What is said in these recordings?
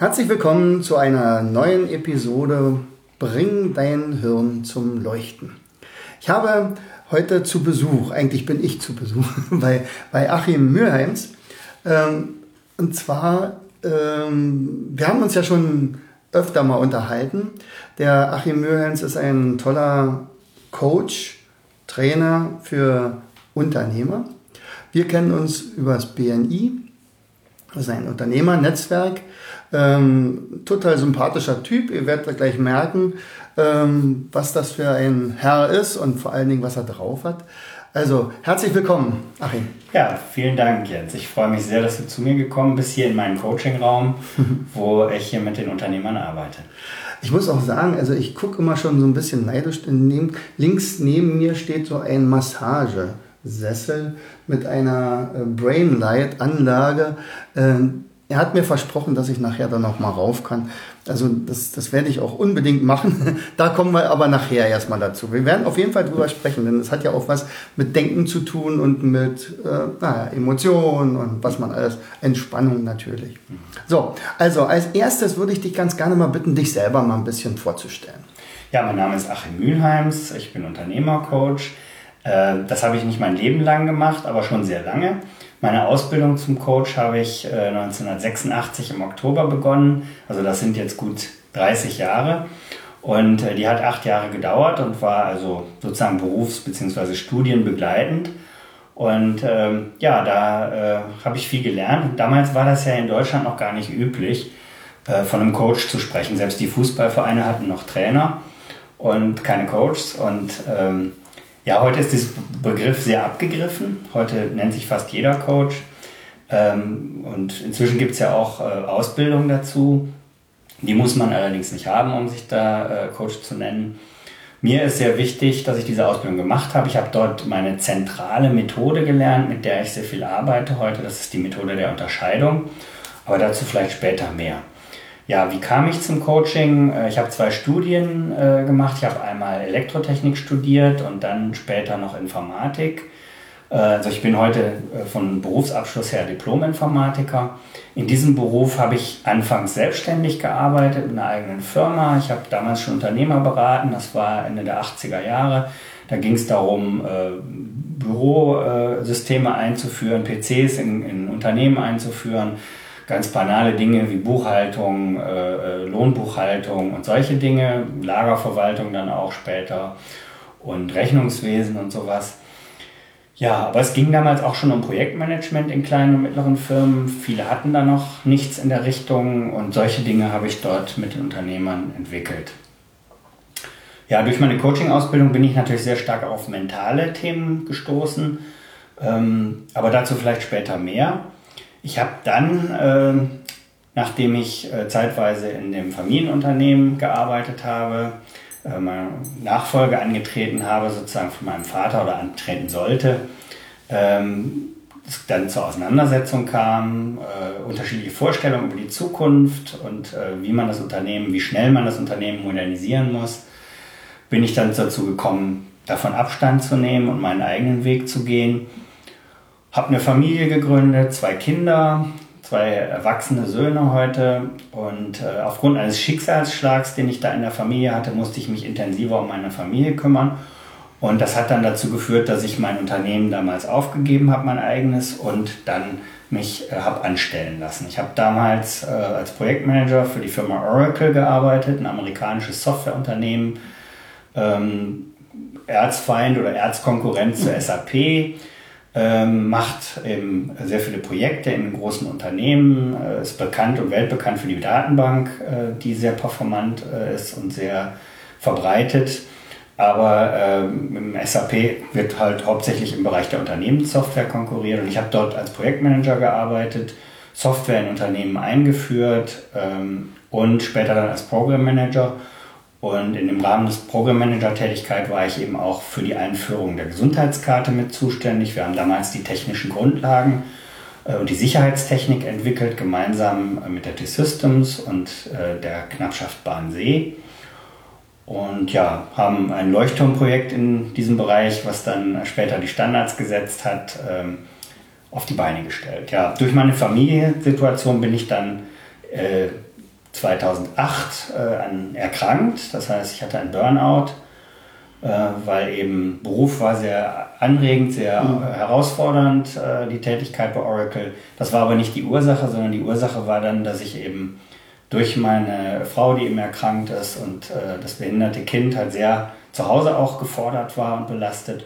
Herzlich willkommen zu einer neuen Episode Bring dein Hirn zum Leuchten. Ich habe heute zu Besuch, eigentlich bin ich zu Besuch, bei, bei Achim Mühlheims. Ähm, und zwar, ähm, wir haben uns ja schon öfter mal unterhalten. Der Achim Mühlheims ist ein toller Coach, Trainer für Unternehmer. Wir kennen uns über das BNI, das ist ein Unternehmernetzwerk ähm, total sympathischer Typ. Ihr werdet gleich merken, ähm, was das für ein Herr ist und vor allen Dingen, was er drauf hat. Also, herzlich willkommen, Achim. Ja, vielen Dank, Jens. Ich freue mich sehr, dass du zu mir gekommen bist, hier in meinen Coachingraum, wo ich hier mit den Unternehmern arbeite. Ich muss auch sagen, also ich gucke immer schon so ein bisschen neidisch. Neben, links neben mir steht so ein Massagesessel mit einer äh, Brainlight-Anlage. Ähm, er hat mir versprochen, dass ich nachher dann noch mal rauf kann. Also das, das werde ich auch unbedingt machen. da kommen wir aber nachher erstmal dazu. Wir werden auf jeden Fall drüber sprechen, denn es hat ja auch was mit Denken zu tun und mit äh, naja, Emotionen und was man alles, Entspannung natürlich. So, also als erstes würde ich dich ganz gerne mal bitten, dich selber mal ein bisschen vorzustellen. Ja, mein Name ist Achim Mühlheims, ich bin Unternehmercoach. Äh, das habe ich nicht mein Leben lang gemacht, aber schon sehr lange. Meine Ausbildung zum Coach habe ich 1986 äh, im Oktober begonnen. Also das sind jetzt gut 30 Jahre. Und äh, die hat acht Jahre gedauert und war also sozusagen berufs- bzw. studienbegleitend. Und ähm, ja, da äh, habe ich viel gelernt. Damals war das ja in Deutschland noch gar nicht üblich, äh, von einem Coach zu sprechen. Selbst die Fußballvereine hatten noch Trainer und keine Coaches. Und ähm, ja, heute ist dieser Begriff sehr abgegriffen. Heute nennt sich fast jeder Coach. Ähm, und inzwischen gibt es ja auch äh, Ausbildung dazu. Die muss man allerdings nicht haben, um sich da äh, Coach zu nennen. Mir ist sehr wichtig, dass ich diese Ausbildung gemacht habe. Ich habe dort meine zentrale Methode gelernt, mit der ich sehr viel arbeite heute. Das ist die Methode der Unterscheidung. Aber dazu vielleicht später mehr. Ja, wie kam ich zum Coaching? Äh, ich habe zwei Studien äh, gemacht. Ich habe einmal Elektrotechnik studiert und dann später noch Informatik. Äh, also ich bin heute äh, von Berufsabschluss her Diplom-Informatiker. In diesem Beruf habe ich anfangs selbstständig gearbeitet in einer eigenen Firma. Ich habe damals schon Unternehmer beraten. Das war Ende der 80er Jahre. Da ging es darum, Bürosysteme einzuführen, PCs in, in Unternehmen einzuführen ganz banale Dinge wie Buchhaltung, äh, äh, Lohnbuchhaltung und solche Dinge, Lagerverwaltung dann auch später und Rechnungswesen und sowas. Ja, aber es ging damals auch schon um Projektmanagement in kleinen und mittleren Firmen. Viele hatten da noch nichts in der Richtung und solche Dinge habe ich dort mit den Unternehmern entwickelt. Ja, durch meine Coaching-Ausbildung bin ich natürlich sehr stark auf mentale Themen gestoßen, ähm, aber dazu vielleicht später mehr. Ich habe dann, äh, nachdem ich äh, zeitweise in dem Familienunternehmen gearbeitet habe, äh, meine Nachfolge angetreten habe, sozusagen von meinem Vater oder antreten sollte, ähm, es dann zur Auseinandersetzung kam, äh, unterschiedliche Vorstellungen über die Zukunft und äh, wie man das Unternehmen, wie schnell man das Unternehmen modernisieren muss, bin ich dann dazu gekommen, davon Abstand zu nehmen und meinen eigenen Weg zu gehen habe eine Familie gegründet, zwei Kinder, zwei erwachsene Söhne heute und äh, aufgrund eines Schicksalsschlags, den ich da in der Familie hatte, musste ich mich intensiver um meine Familie kümmern. Und das hat dann dazu geführt, dass ich mein Unternehmen damals aufgegeben habe, mein eigenes, und dann mich äh, habe anstellen lassen. Ich habe damals äh, als Projektmanager für die Firma Oracle gearbeitet, ein amerikanisches Softwareunternehmen, ähm, Erzfeind oder Erzkonkurrent zur SAP ähm, macht ähm, sehr viele Projekte in großen Unternehmen, äh, ist bekannt und weltbekannt für die Datenbank, äh, die sehr performant äh, ist und sehr verbreitet. Aber ähm, im SAP wird halt hauptsächlich im Bereich der Unternehmenssoftware konkurriert und ich habe dort als Projektmanager gearbeitet Software in Unternehmen eingeführt ähm, und später dann als Program Manager. Und in dem Rahmen des Program Manager Tätigkeit war ich eben auch für die Einführung der Gesundheitskarte mit zuständig. Wir haben damals die technischen Grundlagen äh, und die Sicherheitstechnik entwickelt, gemeinsam äh, mit der T-Systems und äh, der Knappschaft Bahnsee. Und ja, haben ein Leuchtturmprojekt in diesem Bereich, was dann später die Standards gesetzt hat, ähm, auf die Beine gestellt. Ja, durch meine Familiensituation bin ich dann 2008 erkrankt. Das heißt, ich hatte ein Burnout äh, weil eben Beruf war sehr anregend, sehr mhm. herausfordernd, äh, die Tätigkeit bei Oracle. Das war aber nicht die Ursache, sondern die Ursache war dann, dass ich eben durch meine Frau, die eben erkrankt ist und äh, das behinderte Kind halt sehr zu Hause auch gefordert war und belastet.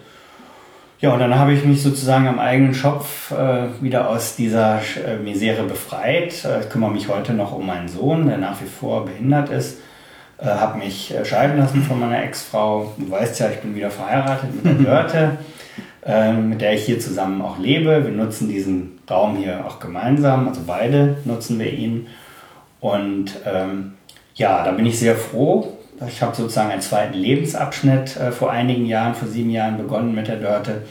Ja, und dann habe ich mich sozusagen am eigenen Schopf äh, wieder aus dieser äh, Misere befreit. Äh, ich kümmere mich heute noch um meinen Sohn, der nach wie vor behindert ist äh, habe mich äh, scheiden lassen von meiner Ex-Frau. Du weißt ja, ich bin wieder verheiratet mit der Dörte, äh, mit der ich hier zusammen auch lebe. Wir nutzen diesen Raum hier auch gemeinsam, also beide nutzen wir ihn. Und ähm, ja, da bin ich sehr froh. Ich habe sozusagen einen zweiten Lebensabschnitt äh, vor einigen Jahren, vor sieben Jahren begonnen mit der Dörte.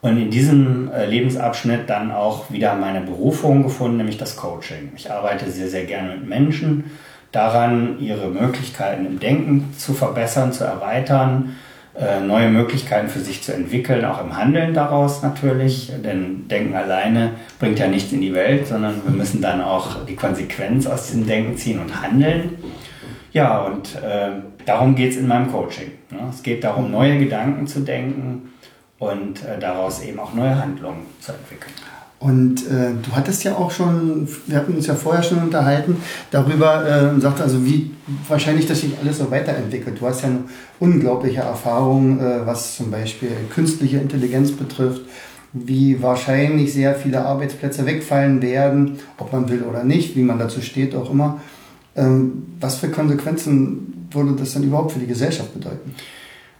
Und in diesem äh, Lebensabschnitt dann auch wieder meine Berufung gefunden, nämlich das Coaching. Ich arbeite sehr, sehr gerne mit Menschen daran, ihre Möglichkeiten im Denken zu verbessern, zu erweitern, äh, neue Möglichkeiten für sich zu entwickeln, auch im Handeln daraus natürlich. Denn Denken alleine bringt ja nichts in die Welt, sondern wir müssen dann auch die Konsequenz aus diesem Denken ziehen und handeln. Ja, und äh, darum geht es in meinem Coaching. Ne? Es geht darum, neue Gedanken zu denken und äh, daraus eben auch neue Handlungen zu entwickeln. Und äh, du hattest ja auch schon, wir hatten uns ja vorher schon unterhalten, darüber äh, und sagte also, wie wahrscheinlich das sich alles so weiterentwickelt. Du hast ja eine unglaubliche Erfahrung, äh, was zum Beispiel künstliche Intelligenz betrifft, wie wahrscheinlich sehr viele Arbeitsplätze wegfallen werden, ob man will oder nicht, wie man dazu steht, auch immer. Ähm, was für Konsequenzen würde das dann überhaupt für die Gesellschaft bedeuten?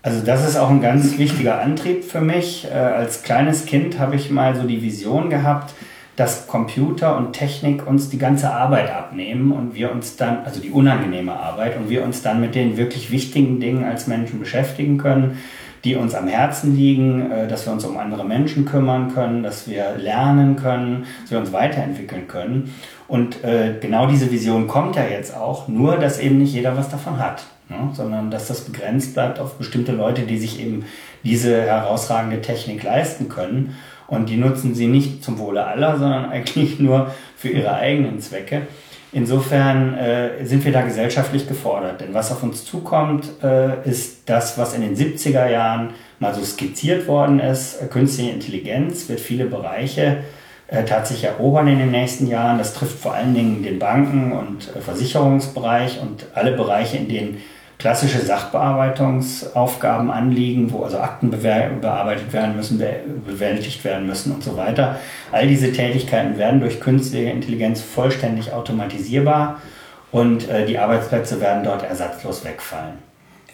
Also das ist auch ein ganz wichtiger Antrieb für mich. Äh, als kleines Kind habe ich mal so die Vision gehabt, dass Computer und Technik uns die ganze Arbeit abnehmen und wir uns dann, also die unangenehme Arbeit, und wir uns dann mit den wirklich wichtigen Dingen als Menschen beschäftigen können, die uns am Herzen liegen, äh, dass wir uns um andere Menschen kümmern können, dass wir lernen können, dass wir uns weiterentwickeln können. Und äh, genau diese Vision kommt ja jetzt auch, nur dass eben nicht jeder was davon hat ne? sondern dass das begrenzt bleibt auf bestimmte Leute, die sich eben diese herausragende Technik leisten können. Und die nutzen sie nicht zum Wohle aller, sondern eigentlich nur für ihre eigenen Zwecke. Insofern äh, sind wir da gesellschaftlich gefordert. Denn was auf uns zukommt, äh, ist das, was in den 70er Jahren mal so skizziert worden ist. Künstliche Intelligenz wird viele Bereiche äh, tatsächlich erobern in den nächsten Jahren. Das trifft vor allen Dingen den Banken- und äh, Versicherungsbereich und alle Bereiche, in denen klassische Sachbearbeitungsaufgaben anliegen, wo also Akten bearbeitet werden müssen, bewältigt werden müssen und so weiter. All diese Tätigkeiten werden durch künstliche Intelligenz vollständig automatisierbar und äh, die Arbeitsplätze werden dort ersatzlos wegfallen.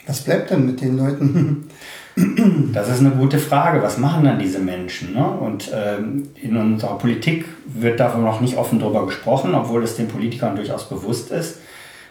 Was bleibt denn mit den Leuten? Das ist eine gute Frage. Was machen dann diese Menschen? Ne? Und ähm, in unserer Politik wird davon noch nicht offen darüber gesprochen, obwohl es den Politikern durchaus bewusst ist.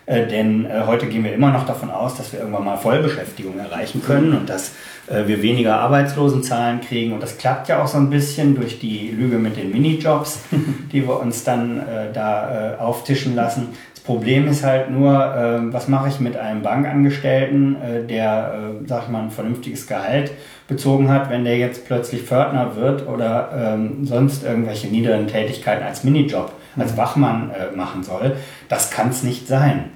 Äh, denn äh, heute gehen wir immer noch davon aus, dass wir irgendwann mal Vollbeschäftigung erreichen können und dass äh, wir weniger Arbeitslosenzahlen kriegen. Und das klappt ja auch so ein bisschen durch die Lüge mit den Minijobs, die wir uns dann äh, da äh, auftischen lassen. Problem ist halt nur, äh, was mache ich mit einem Bankangestellten, der, sag ich mal, ein vernünftiges Gehalt bezogen hat, wenn der jetzt plötzlich Pförtner wird oder ähm, sonst irgendwelche niederen Tätigkeiten als Minijob als Wachmann äh, machen soll. Das kann es nicht sein.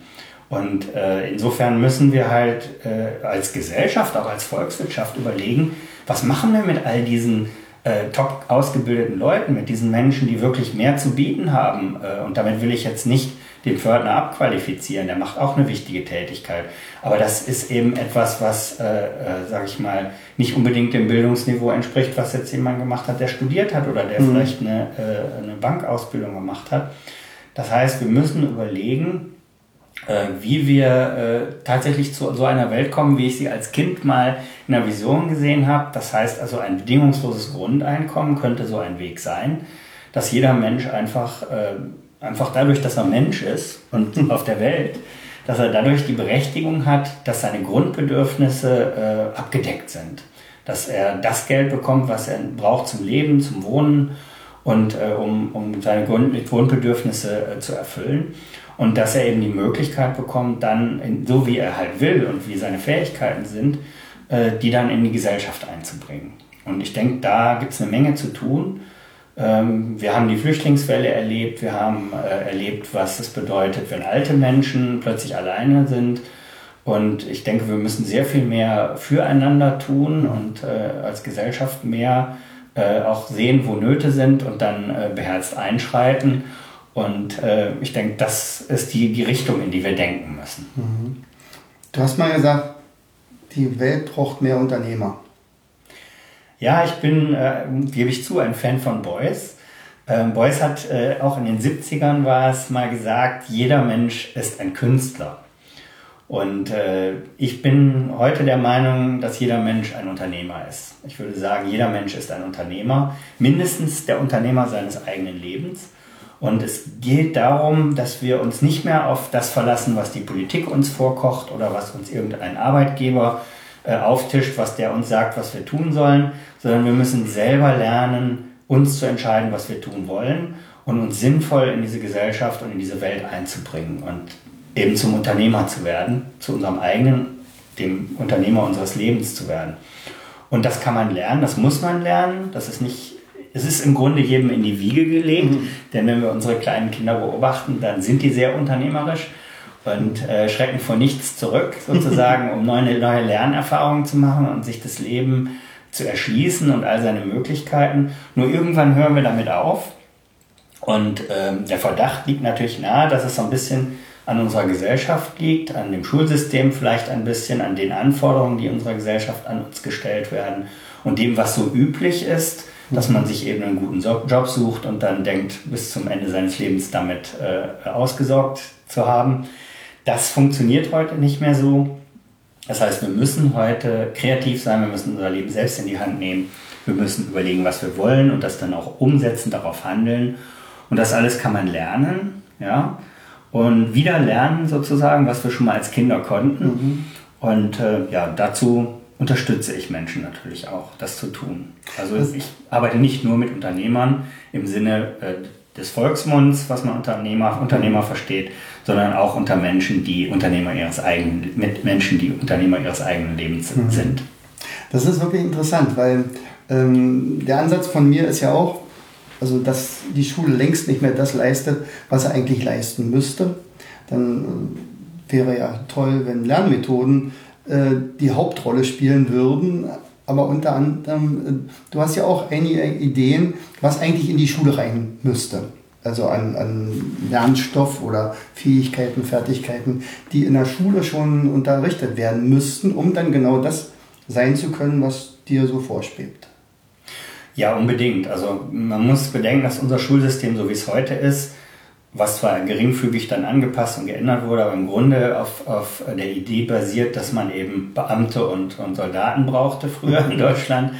Und äh, insofern müssen wir halt äh, als Gesellschaft, auch als Volkswirtschaft überlegen, was machen wir mit all diesen äh, top ausgebildeten Leuten, mit diesen Menschen, die wirklich mehr zu bieten haben. Äh, und damit will ich jetzt nicht den Pförtner abqualifizieren, der macht auch eine wichtige Tätigkeit. Aber das ist eben etwas, was, äh, äh, sage ich mal, nicht unbedingt dem Bildungsniveau entspricht, was jetzt jemand gemacht hat, der studiert hat oder der mhm. vielleicht eine, äh, eine Bankausbildung gemacht hat. Das heißt, wir müssen überlegen, äh, wie wir äh, tatsächlich zu so einer Welt kommen, wie ich sie als Kind mal in der Vision gesehen habe. Das heißt also, ein bedingungsloses Grundeinkommen könnte so ein Weg sein. dass jeder Mensch einfach, äh, einfach dadurch, dass er Mensch ist und auf der Welt, dass er dadurch die Berechtigung hat, dass seine Grundbedürfnisse äh, abgedeckt sind. Dass er das Geld bekommt, was er braucht zum Leben, zum Wohnen und äh, um, um seine Grund Grundbedürfnisse äh, zu erfüllen. Und dass er eben die Möglichkeit bekommt, dann, in, so wie er halt will und wie seine Fähigkeiten sind, äh, die dann in die Gesellschaft einzubringen. Und ich denke, da gibt es eine Menge zu tun. Ähm, wir haben die Flüchtlingswelle erlebt, wir haben äh, erlebt, was es bedeutet, wenn alte Menschen plötzlich alleine sind. Und ich denke, wir müssen sehr viel mehr füreinander tun und äh, als Gesellschaft mehr äh, auch sehen, wo Nöte sind und dann beherzt einschreiten. Und ich denke, das ist die, die Richtung, in die wir denken müssen. Mhm. Du hast mal gesagt, die Welt braucht mehr Unternehmer. Ja, ich bin, äh, gebe ich zu, ein Fan von Beuys. Ähm, Beuys hat äh, auch in den 70ern war es mal gesagt, jeder Mensch ist ein Künstler. Und äh, ich bin heute der Meinung, dass jeder Mensch ein Unternehmer ist. Ich würde sagen, jeder Mensch ist ein Unternehmer, mindestens der Unternehmer seines eigenen Lebens. Und es geht darum, dass wir uns nicht mehr auf das verlassen, was die Politik uns vorkocht oder was uns irgendein Arbeitgeber äh, auftischt, was der uns sagt, was wir tun sollen, sondern wir müssen selber lernen, uns zu entscheiden, was wir tun wollen und uns sinnvoll in diese Gesellschaft und in diese Welt einzubringen und eben zum Unternehmer zu werden, zu unserem eigenen, dem Unternehmer unseres Lebens zu werden. Und das kann man lernen, das muss man lernen, das ist nicht es ist im Grunde jedem in die Wiege gelegt, mhm. denn wenn wir unsere kleinen Kinder beobachten, dann sind die sehr unternehmerisch und äh, schrecken vor nichts zurück, sozusagen, um neue, neue Lernerfahrungen zu machen und sich das Leben zu erschließen und all seine Möglichkeiten. Nur irgendwann hören wir damit auf. Und ähm, der Verdacht liegt natürlich nahe, dass es so ein bisschen an unserer Gesellschaft liegt, an dem Schulsystem vielleicht ein bisschen, an den Anforderungen, die unserer Gesellschaft an uns gestellt werden und dem, was so üblich ist, dass man sich eben einen guten Job sucht und dann denkt, bis zum Ende seines Lebens damit äh, ausgesorgt zu haben. Das funktioniert heute nicht mehr so. Das heißt, wir müssen heute kreativ sein, wir müssen unser Leben selbst in die Hand nehmen. Wir müssen überlegen, was wir wollen und das dann auch umsetzen, darauf handeln. Und das alles kann man lernen, ja. Und wieder lernen sozusagen, was wir schon mal als Kinder konnten. Mhm. Und äh, ja, dazu unterstütze ich Menschen natürlich auch, das zu tun. Also ich arbeite nicht nur mit Unternehmern im Sinne äh, des Volksmunds, was man Unternehmer, Unternehmer versteht, sondern auch unter Menschen, die Unternehmer ihres eigenen, mit Menschen, die Unternehmer ihres eigenen Lebens mhm. sind. Das ist wirklich interessant, weil ähm, der Ansatz von mir ist ja auch, also dass die Schule längst nicht mehr das leistet, was er eigentlich leisten müsste. Dann äh, wäre ja toll, wenn Lernmethoden äh, die Hauptrolle spielen würden. Aber unter anderem, äh, du hast ja auch einige Ideen, was eigentlich in die Schule rein müsste. Also an, an Lernstoff oder Fähigkeiten, Fertigkeiten, die in der Schule schon unterrichtet werden müssten, um dann genau das sein zu können, was dir so vorschwebt. Ja, unbedingt. Also man muss bedenken, dass unser Schulsystem, so wie es heute ist, was zwar geringfügig dann angepasst und geändert wurde, aber im Grunde auf, auf der Idee basiert, dass man eben Beamte und, und Soldaten brauchte früher in Deutschland.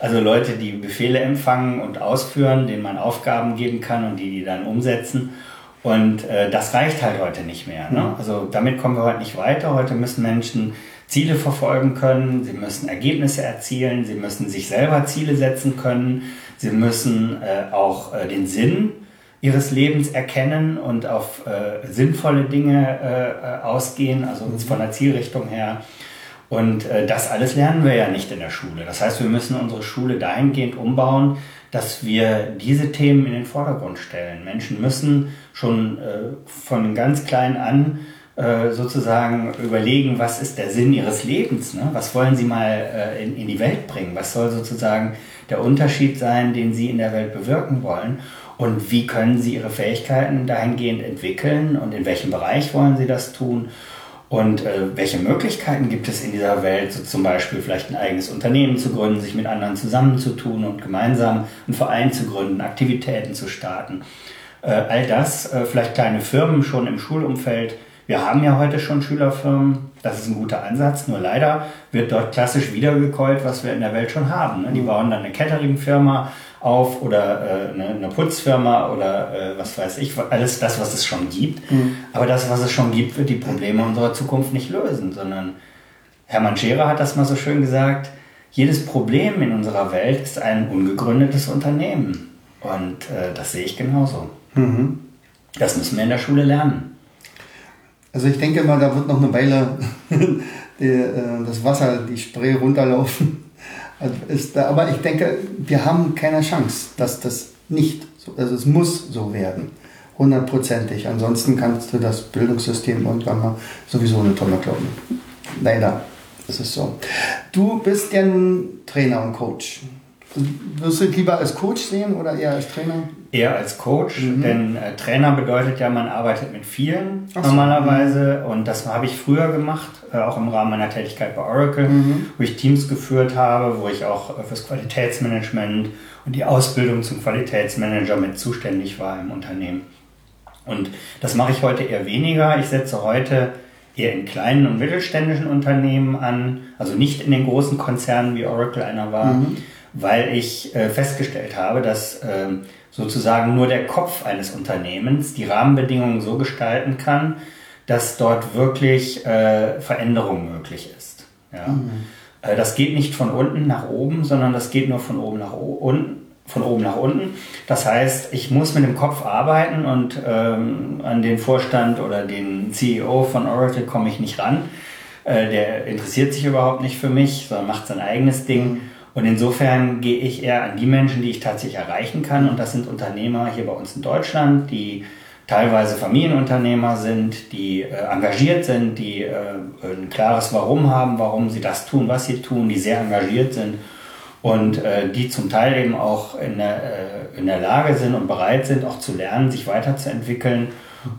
Also Leute, die Befehle empfangen und ausführen, denen man Aufgaben geben kann und die die dann umsetzen. Und äh, das reicht halt heute nicht mehr. Ne? Mhm. Also damit kommen wir heute nicht weiter. Heute müssen Menschen Ziele verfolgen können, sie müssen Ergebnisse erzielen, sie müssen sich selber Ziele setzen können, sie müssen äh, auch äh, den Sinn ihres Lebens erkennen und auf äh, sinnvolle Dinge äh, ausgehen, also mhm. von der Zielrichtung her. Und äh, das alles lernen wir ja nicht in der Schule. Das heißt, wir müssen unsere Schule dahingehend umbauen, dass wir diese Themen in den Vordergrund stellen. Menschen müssen schon äh, von ganz klein an äh, sozusagen überlegen, was ist der Sinn ihres Lebens, ne? was wollen sie mal äh, in, in die Welt bringen, was soll sozusagen der Unterschied sein, den sie in der Welt bewirken wollen und wie können Sie Ihre Fähigkeiten dahingehend entwickeln und in welchem Bereich wollen Sie das tun und äh, welche Möglichkeiten gibt es in dieser Welt, so zum Beispiel vielleicht ein eigenes Unternehmen zu gründen, sich mit anderen zusammenzutun und gemeinsam einen Verein zu gründen, Aktivitäten zu starten. Äh, all das, äh, vielleicht kleine Firmen schon im Schulumfeld. Wir haben ja heute schon Schülerfirmen, das ist ein guter Ansatz, nur leider wird dort klassisch wiedergekäut, was wir in der Welt schon haben. Ne? Die bauen dann eine Catering-Firma auf oder äh, eine, eine, Putzfirma oder äh, was weiß ich, alles das, was es schon gibt. Mhm. Aber das, was es schon gibt, wird die Probleme unserer Zukunft nicht lösen, sondern Hermann Scherer hat das mal so schön gesagt, jedes Problem in unserer Welt ist ein ungegründetes Unternehmen. Und äh, das sehe ich genauso. Mhm. Das müssen wir in der Schule lernen. Also ich denke mal, da wird noch eine Weile die, äh, das Wasser, die Spree runterlaufen. Ist da, aber ich denke, wir haben keine Chance, dass das nicht so, also es muss so werden. Hundertprozentig. Ansonsten kannst du das Bildungssystem irgendwann mal sowieso eine Tonne glauben. Leider ist es so. Du bist ja ein Trainer und Coach. Wirst du lieber als Coach sehen oder eher als Trainer? Eher als Coach, mhm. denn äh, Trainer bedeutet ja, man arbeitet mit vielen so. normalerweise mhm. und das habe ich früher gemacht, äh, auch im Rahmen meiner Tätigkeit bei Oracle, mhm. wo ich Teams geführt habe, wo ich auch äh, fürs Qualitätsmanagement und die Ausbildung zum Qualitätsmanager mit zuständig war im Unternehmen. Und das mache ich heute eher weniger. Ich setze heute eher in kleinen und mittelständischen Unternehmen an, also nicht in den großen Konzernen wie Oracle einer war. Mhm weil ich äh, festgestellt habe, dass äh, sozusagen nur der Kopf eines Unternehmens die Rahmenbedingungen so gestalten kann, dass dort wirklich äh, Veränderung möglich ist. Ja? Mhm. Äh, das geht nicht von unten nach oben, sondern das geht nur von oben nach unten. Von oben nach unten. Das heißt, ich muss mit dem Kopf arbeiten und ähm, an den Vorstand oder den CEO von Oracle komme ich nicht ran. Äh, der interessiert sich überhaupt nicht für mich, sondern macht sein eigenes Ding. Und insofern gehe ich eher an die Menschen, die ich tatsächlich erreichen kann. Und das sind Unternehmer hier bei uns in Deutschland, die teilweise Familienunternehmer sind, die äh, engagiert sind, die äh, ein klares Warum haben, warum sie das tun, was sie tun, die sehr engagiert sind und äh, die zum Teil eben auch in der, äh, in der Lage sind und bereit sind, auch zu lernen, sich weiterzuentwickeln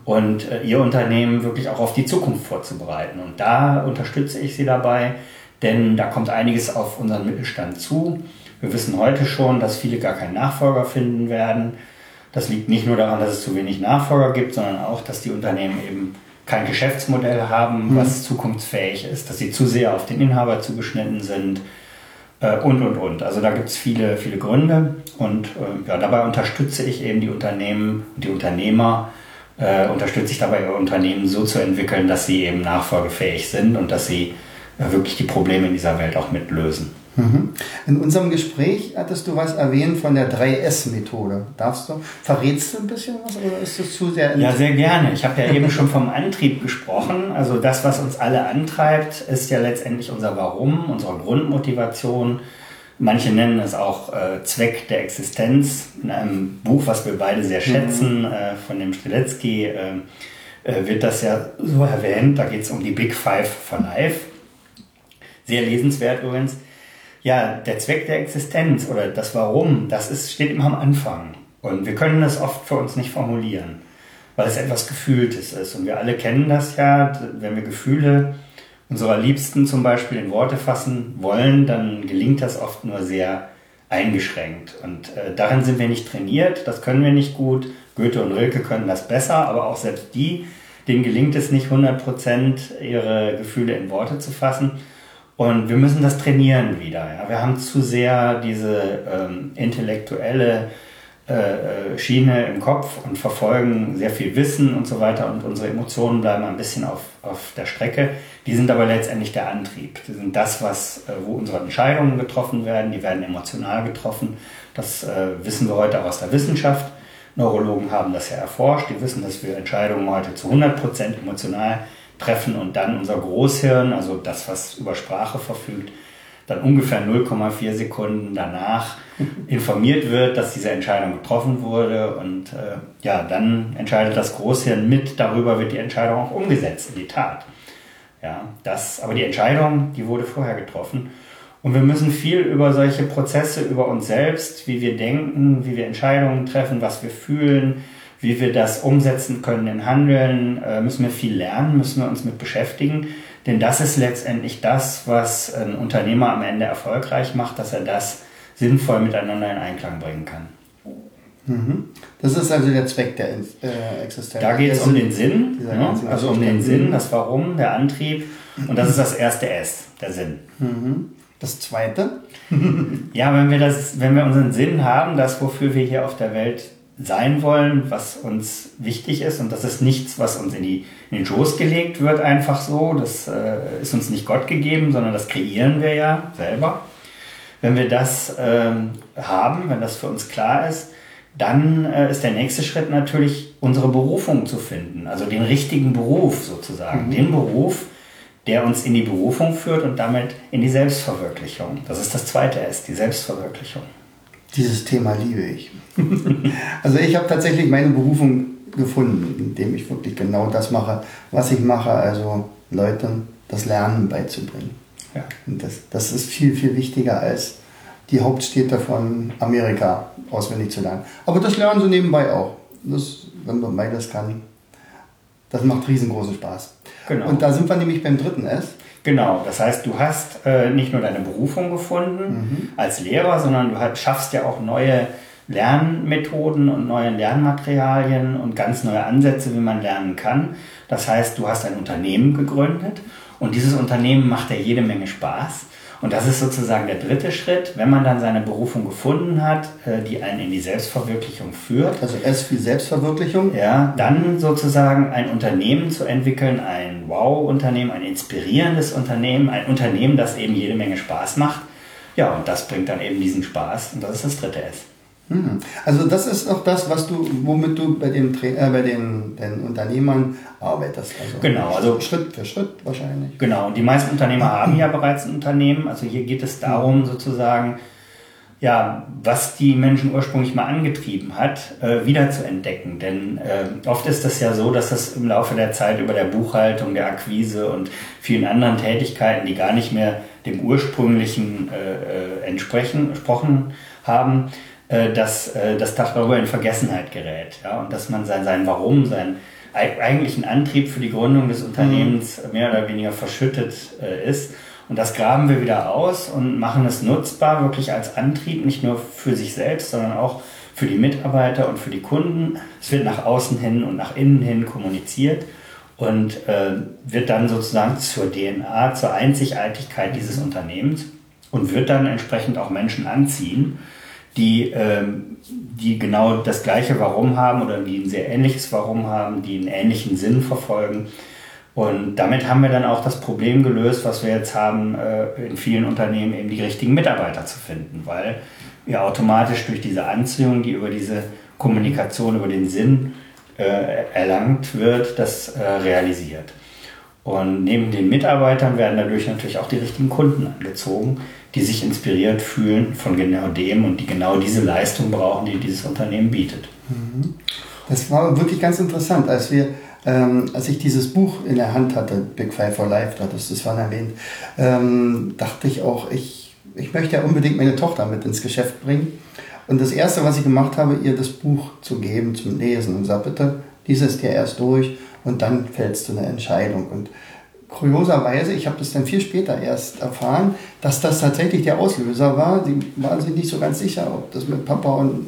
und äh, ihr Unternehmen wirklich auch auf die Zukunft vorzubereiten. Und da unterstütze ich sie dabei, denn da kommt einiges auf unseren Mittelstand zu. Wir wissen heute schon, dass viele gar keinen Nachfolger finden werden. Das liegt nicht nur daran, dass es zu wenig Nachfolger gibt, sondern auch, dass die Unternehmen eben kein Geschäftsmodell haben, mhm. was zukunftsfähig ist, dass sie zu sehr auf den Inhaber zugeschnitten sind äh, und, und, und. Also da gibt es viele, viele Gründe und äh, ja, dabei unterstütze ich eben die Unternehmen und die Unternehmer, äh, unterstütze ich dabei, ihr Unternehmen so zu entwickeln, dass sie eben nachfolgefähig sind und dass sie wirklich die Probleme in dieser Welt auch mitlösen. Mhm. In unserem Gespräch hattest du was erwähnt von der 3S-Methode. Darfst du, verrätst du ein bisschen was oder ist das zu sehr? Ja, sehr gerne. Ich habe ja eben schon vom Antrieb gesprochen. Also das, was uns alle antreibt, ist ja letztendlich unser Warum, unsere Grundmotivation. Manche nennen es auch äh, Zweck der Existenz. In einem Buch, was wir beide sehr schätzen, mhm. äh, von dem Streletsky, äh, äh wird das ja so erwähnt. Da geht es um die Big Five for Life. Sehr lesenswert übrigens. Ja, der Zweck der Existenz oder das Warum, das ist, steht immer am Anfang. Und wir können das oft für uns nicht formulieren, weil es etwas Gefühltes ist. Und wir alle kennen das ja, wenn wir Gefühle unserer Liebsten zum Beispiel in Worte fassen wollen, dann gelingt das oft nur sehr eingeschränkt. Und äh, darin sind wir nicht trainiert, das können wir nicht gut. Goethe und Rilke können das besser, aber auch selbst die, denen gelingt es nicht 100% ihre Gefühle in Worte zu fassen. Und wir müssen das trainieren wieder. Ja. Wir haben zu sehr diese ähm, intellektuelle äh, äh, Schiene im Kopf und verfolgen sehr viel Wissen und so weiter und unsere Emotionen bleiben ein bisschen auf, auf der Strecke. Die sind aber letztendlich der Antrieb. Die sind das, was, äh, wo unsere Entscheidungen getroffen werden. Die werden emotional getroffen. Das äh, wissen wir heute auch aus der Wissenschaft. Neurologen haben das ja erforscht. Die wissen, dass wir Entscheidungen heute zu 100 Prozent emotional treffen und dann unser Großhirn, also das, was über Sprache verfügt, dann ungefähr 0,4 Sekunden danach informiert wird, dass diese Entscheidung getroffen wurde. Und äh, ja, dann entscheidet das Großhirn mit, darüber wird die Entscheidung auch umgesetzt in die Tat. Ja, das, aber die Entscheidung, die wurde vorher getroffen. Und wir müssen viel über solche Prozesse, über uns selbst, wie wir denken, wie wir Entscheidungen treffen, was wir fühlen, wie wir das umsetzen können in Handeln, äh, müssen wir viel lernen, müssen wir uns mit beschäftigen. Denn das ist letztendlich das, was ein Unternehmer am Ende erfolgreich macht, dass er das sinnvoll miteinander in Einklang bringen kann. Mhm. Das ist also der Zweck der äh, Existenz. Da geht es um den Sinn, ja, ne? also um den Sinn, das Warum, der Antrieb und das ist das erste S, der Sinn. Mhm. Das zweite? ja, wenn wir, das, wenn wir unseren Sinn haben, das, wofür wir hier auf der Welt sein wollen, was uns wichtig ist und das ist nichts, was uns in, die, in den Schoß gelegt wird, einfach so. Das äh, ist uns nicht Gott gegeben, sondern das kreieren wir ja selber. Wenn wir das ähm, haben, wenn das für uns klar ist, dann äh, ist der nächste Schritt natürlich, unsere Berufung zu finden, also den richtigen Beruf sozusagen, mhm. den Beruf, der uns in die Berufung führt und damit in die Selbstverwirklichung. Das ist das zweite S, die Selbstverwirklichung. Dieses Thema liebe ich. also ich habe tatsächlich meine Berufung gefunden, indem ich wirklich genau das mache, was ich mache, also Leuten das Lernen beizubringen. Ja. Und das, das ist viel, viel wichtiger als die Hauptstädte von Amerika auswendig zu lernen. Aber das lernen sie nebenbei auch. Das, wenn man beides kann, das macht riesengroßen Spaß. Genau. Und da sind wir nämlich beim dritten S. Genau, das heißt, du hast äh, nicht nur deine Berufung gefunden mhm. als Lehrer, sondern du hast, schaffst ja auch neue Lernmethoden und neue Lernmaterialien und ganz neue Ansätze, wie man lernen kann. Das heißt, du hast ein Unternehmen gegründet und dieses Unternehmen macht ja jede Menge Spaß. Und das ist sozusagen der dritte Schritt, wenn man dann seine Berufung gefunden hat, äh, die einen in die Selbstverwirklichung führt. Also S wie Selbstverwirklichung. Ja, dann sozusagen ein Unternehmen zu entwickeln, ein Wow-Unternehmen, ein inspirierendes Unternehmen, ein Unternehmen, das eben jede Menge Spaß macht. Ja, und das bringt dann eben diesen Spaß und das ist das dritte S. Hm. Also das ist auch das, was du, womit du bei den, äh, bei den, den Unternehmern arbeitest. Also genau, also Schritt für Schritt wahrscheinlich. Genau, und die meisten Unternehmer haben ja bereits ein Unternehmen. Also hier geht es darum, sozusagen, ja, was die Menschen ursprünglich mal angetrieben hat, äh, wieder zu entdecken. Denn äh, oft ist das ja so, dass das im Laufe der Zeit über der Buchhaltung, der Akquise und vielen anderen Tätigkeiten, die gar nicht mehr dem ursprünglichen äh, äh entsprechen, gesprochen haben, äh, dass äh, das darüber in Vergessenheit gerät. Ja? Und dass man sein, sein Warum, seinen eigentlichen Antrieb für die Gründung des Unternehmens mhm. mehr oder weniger verschüttet äh, ist. Und das graben wir wieder aus und machen es nutzbar, wirklich als Antrieb, nicht nur für sich selbst, sondern auch für die Mitarbeiter und für die Kunden. Es wird nach außen hin und nach innen hin kommuniziert und äh, wird dann sozusagen zur DNA, zur Einzigartigkeit dieses Unternehmens und wird dann entsprechend auch Menschen anziehen, die, ähm, die genau das gleiche Warum haben oder die ein sehr ähnliches Warum haben, die einen ähnlichen Sinn verfolgen. Und damit haben wir dann auch das Problem gelöst, was wir jetzt haben, äh, in vielen Unternehmen eben die richtigen Mitarbeiter zu finden, weil ja automatisch durch diese Anziehung, die über diese Kommunikation, über den Sinn äh, erlangt wird, das äh, realisiert. Und neben den Mitarbeitern werden dadurch natürlich auch die richtigen Kunden angezogen, die sich inspiriert fühlen von genau dem und die genau diese Leistung brauchen, die dieses Unternehmen bietet. Mhm. Das war wirklich ganz interessant, als wir ähm, als ich dieses Buch in der Hand hatte, Big Five for Life, da das vorhin erwähnt, ähm, dachte ich auch, ich, ich möchte ja unbedingt meine Tochter mit ins Geschäft bringen. Und das Erste, was ich gemacht habe, ihr das Buch zu geben, zum Lesen und sage, bitte, dieses dir erst durch und dann fällst du eine Entscheidung. Und kurioserweise, ich habe das dann viel später erst erfahren, dass das tatsächlich der Auslöser war. Sie waren sich nicht so ganz sicher, ob das mit Papa und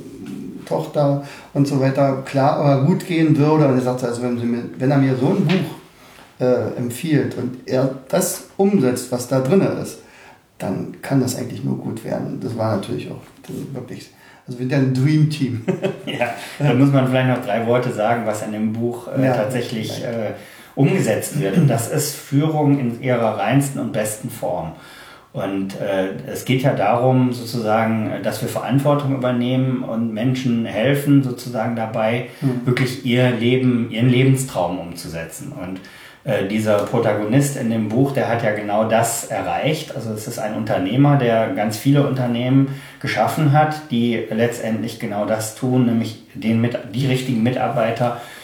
Tochter und so weiter klar aber gut gehen würde. Und er sagte, also wenn, mir, wenn er mir so ein Buch äh, empfiehlt und er das umsetzt, was da drin ist, dann kann das eigentlich nur gut werden. Das war natürlich auch wirklich also wir sind ein Dream Team. ja, da muss man vielleicht noch drei Worte sagen, was in dem Buch äh, ja, tatsächlich äh, umgesetzt wird. Und das ist Führung in ihrer reinsten und besten Form. Und äh, es geht ja darum, sozusagen, dass wir Verantwortung übernehmen und Menschen helfen, sozusagen dabei, mhm. wirklich ihr Leben, ihren Lebenstraum umzusetzen. Und äh, dieser Protagonist in dem Buch, der hat ja genau das erreicht. Also es ist ein Unternehmer, der ganz viele Unternehmen geschaffen hat, die letztendlich genau das tun, nämlich den mit, die richtigen Mitarbeiter äh,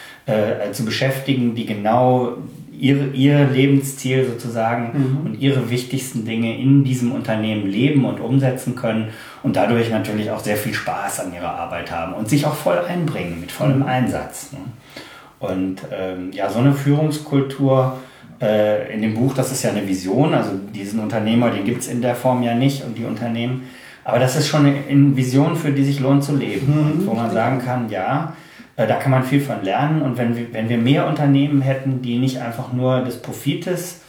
zu beschäftigen, die genau ihr, ihr Lebensziel sozusagen mhm. und ihre wichtigsten Dinge in diesem Unternehmen leben und umsetzen können und dadurch natürlich auch sehr viel Spaß an ihrer Arbeit haben und sich auch voll einbringen mit vollem mhm. Einsatz. Ne? Und ähm, ja, so eine Führungskultur äh, in dem Buch, das ist ja eine Vision, also diesen Unternehmer, den gibt es in der Form ja nicht und die Unternehmen, aber das ist schon eine Vision, für die sich lohnt zu leben, mhm. wo man sagen kann, ja, äh, da kann man viel von lernen. Und wenn wir, wenn wir mehr Unternehmen hätten, die nicht einfach nur des Profites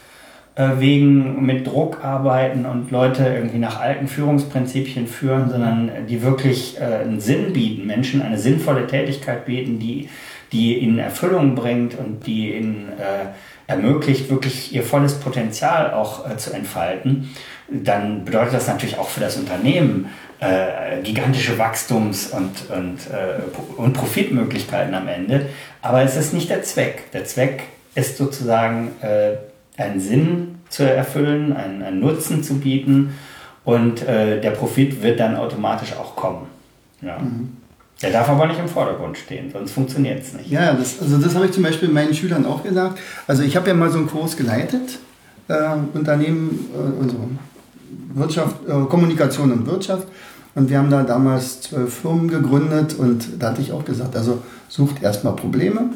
äh, wegen mit Druck arbeiten und Leute irgendwie nach alten Führungsprinzipien führen, sondern die wirklich äh, einen Sinn bieten, Menschen eine sinnvolle Tätigkeit bieten, die, die ihnen Erfüllung bringt und die ihnen äh, ermöglicht, wirklich ihr volles Potenzial auch äh, zu entfalten, dann bedeutet das natürlich auch für das Unternehmen äh, gigantische Wachstums- und, und, äh, und Profitmöglichkeiten am Ende. Aber es ist nicht der Zweck. Der Zweck ist sozusagen äh, einen Sinn zu erfüllen, einen, einen Nutzen zu bieten und äh, der Profit wird dann automatisch auch kommen. Ja. Mhm. Der darf aber nicht im Vordergrund stehen, sonst funktioniert es nicht. Ja, das, also das habe ich zum Beispiel meinen Schülern auch gesagt. Also ich habe ja mal so einen Kurs geleitet, äh, Unternehmen, äh, also Wirtschaft, äh, Kommunikation und Wirtschaft. Und wir haben da damals zwölf Firmen gegründet und da hatte ich auch gesagt, also sucht erstmal Probleme,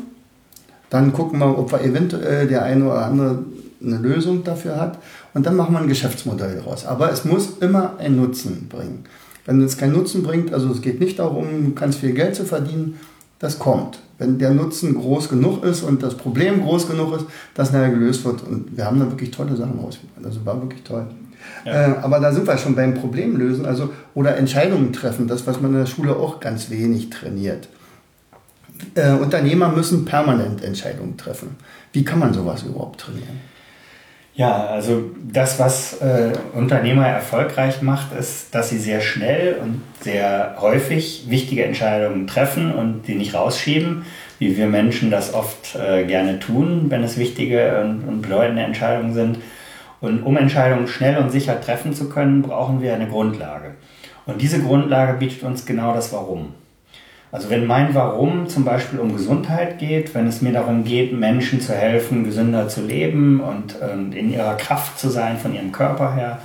dann gucken wir, ob wir eventuell der eine oder andere eine Lösung dafür hat und dann machen wir ein Geschäftsmodell daraus. Aber es muss immer einen Nutzen bringen. Wenn es keinen Nutzen bringt, also es geht nicht darum, ganz viel Geld zu verdienen, das kommt. Wenn der Nutzen groß genug ist und das Problem groß genug ist, dass nachher gelöst wird. Und wir haben da wirklich tolle Sachen ausprobiert. Also war wirklich toll. Ja. Äh, aber da sind wir schon beim Problemlösen, also oder Entscheidungen treffen, das, was man in der Schule auch ganz wenig trainiert. Äh, Unternehmer müssen permanent Entscheidungen treffen. Wie kann man sowas überhaupt trainieren? Ja, also das, was äh, Unternehmer erfolgreich macht, ist, dass sie sehr schnell und sehr häufig wichtige Entscheidungen treffen und die nicht rausschieben, wie wir Menschen das oft äh, gerne tun, wenn es wichtige und, und bedeutende Entscheidungen sind. Und um Entscheidungen schnell und sicher treffen zu können, brauchen wir eine Grundlage. Und diese Grundlage bietet uns genau das Warum. Also wenn mein Warum zum Beispiel um Gesundheit geht, wenn es mir darum geht, Menschen zu helfen, gesünder zu leben und ähm, in ihrer Kraft zu sein von ihrem Körper her,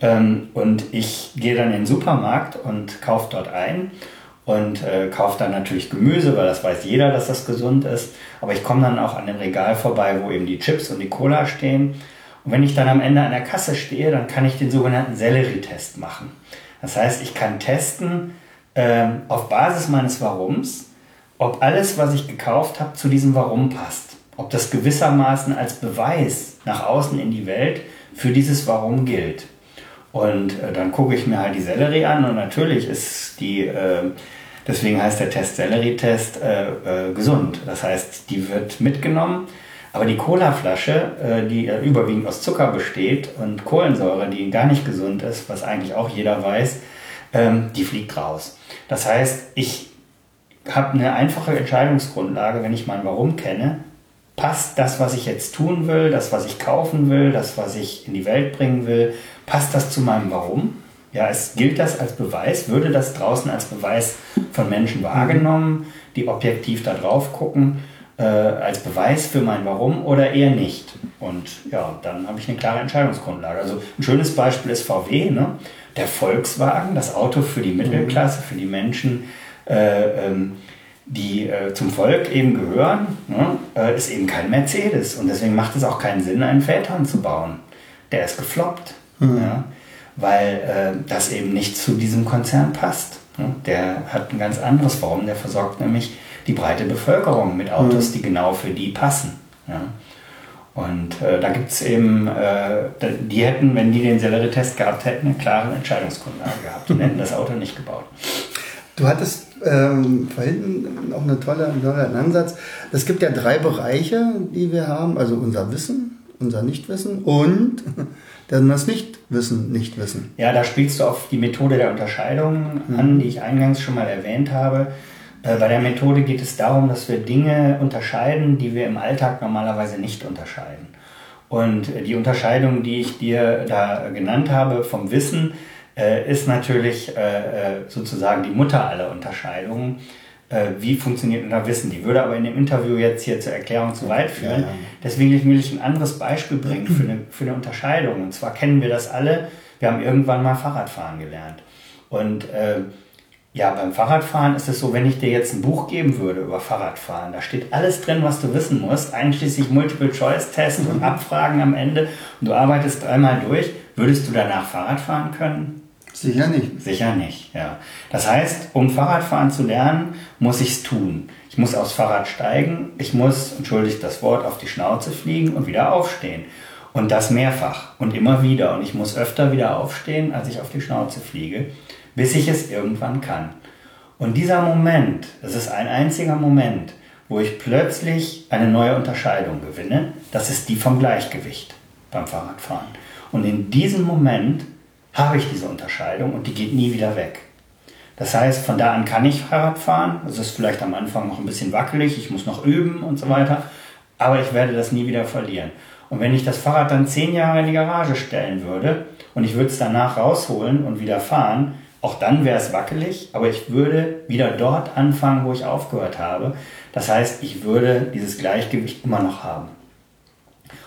ähm, und ich gehe dann in den Supermarkt und kaufe dort ein und äh, kaufe dann natürlich Gemüse, weil das weiß jeder, dass das gesund ist. Aber ich komme dann auch an dem Regal vorbei, wo eben die Chips und die Cola stehen. Und wenn ich dann am Ende an der Kasse stehe, dann kann ich den sogenannten Sellerie-Test machen. Das heißt, ich kann testen, ähm, auf Basis meines Warums, ob alles, was ich gekauft habe, zu diesem Warum passt. Ob das gewissermaßen als Beweis nach außen in die Welt für dieses Warum gilt. Und äh, dann gucke ich mir halt die Sellerie an und natürlich ist die, äh, deswegen heißt der Test Sellerie-Test äh, äh gesund. Das heißt, die wird mitgenommen, aber die Colaflasche, äh, die überwiegend aus Zucker besteht und Kohlensäure, die gar nicht gesund ist, was eigentlich auch jeder weiß, ähm, die fliegt raus. Das heißt, ich habe eine einfache Entscheidungsgrundlage, wenn ich mein Warum kenne. Passt das, was ich jetzt tun will, das, was ich kaufen will, das, was ich in die Welt bringen will, passt das zu meinem Warum? Ja, es gilt das als Beweis, würde das draußen als Beweis von Menschen wahrgenommen, die objektiv da drauf gucken, äh, als Beweis für mein Warum oder eher nicht? Und ja, dann habe ich eine klare Entscheidungsgrundlage. Also ein schönes Beispiel ist VW. Ne? der Volkswagen, das Auto für die Mittelklasse, für die Menschen, äh, ähm, die äh, zum Volk eben gehören, ne, äh, ist eben kein Mercedes. Und deswegen macht es auch keinen Sinn, einen Phaeton zu bauen. Der ist gefloppt, mhm. ja, weil äh, das eben nicht zu diesem Konzern passt. Ne. Der hat ein ganz anderes Warum. Der versorgt nämlich die breite Bevölkerung mit Autos, mhm. die genau für die passen. Ja. Und äh, da gibt es eben, äh, die hätten, wenn die den Sellerie-Test gehabt hätten, eine klare Entscheidungsgrundlage gehabt und hätten das Auto nicht gebaut. Du hattest ähm, vorhin auch eine tolle, einen tollen Ansatz. Es gibt ja drei Bereiche, die wir haben, also unser Wissen, unser Nichtwissen und dann das Nichtwissen, Nichtwissen. Ja, da spielst du auf die Methode der Unterscheidung mhm. an, die ich eingangs schon mal erwähnt habe. Äh, bei der Methode geht es darum, dass wir Dinge unterscheiden, die wir im Alltag normalerweise nicht unterscheiden. Und äh, die Unterscheidung, die ich dir da genannt habe vom Wissen, äh, ist natürlich sozusagen die Mutter aller Unterscheidungen. Wie funktioniert unser Wissen? Die würde aber in dem Interview jetzt hier zur Erklärung zu weit führen. Deswegen will ich ein anderes Beispiel bringen für eine, für eine Unterscheidung. Und zwar kennen wir das alle. Wir haben irgendwann mal Fahrradfahren gelernt. Und äh, ja, beim Fahrradfahren ist es so, wenn ich dir jetzt ein Buch geben würde über Fahrradfahren, da steht alles drin, was du wissen musst, einschließlich Multiple-Choice-Tests und Abfragen am Ende und du arbeitest dreimal durch, würdest du danach Fahrrad fahren können? Sicher nicht. Sicher nicht, ja. Das heißt, um Fahrradfahren zu lernen, muss ich es tun. Ich muss aufs Fahrrad steigen, ich muss, entschuldigt das Wort, auf die Schnauze fliegen und wieder aufstehen. Und das mehrfach und immer wieder. Und ich muss öfter wieder aufstehen, als ich auf die Schnauze fliege, bis ich es irgendwann kann. Und dieser Moment, das ist ein einziger Moment, wo ich plötzlich eine neue Unterscheidung gewinne, das ist die vom Gleichgewicht beim Fahrradfahren. Und in diesem Moment habe ich diese Unterscheidung und die geht nie wieder weg. Das heißt, von da an kann ich Fahrrad fahren. Es ist vielleicht am Anfang noch ein bisschen wackelig, ich muss noch üben und so weiter, aber ich werde das nie wieder verlieren. Und wenn ich das Fahrrad dann zehn Jahre in die Garage stellen würde und ich würde es danach rausholen und wieder fahren, auch dann wäre es wackelig, aber ich würde wieder dort anfangen, wo ich aufgehört habe. Das heißt, ich würde dieses Gleichgewicht immer noch haben.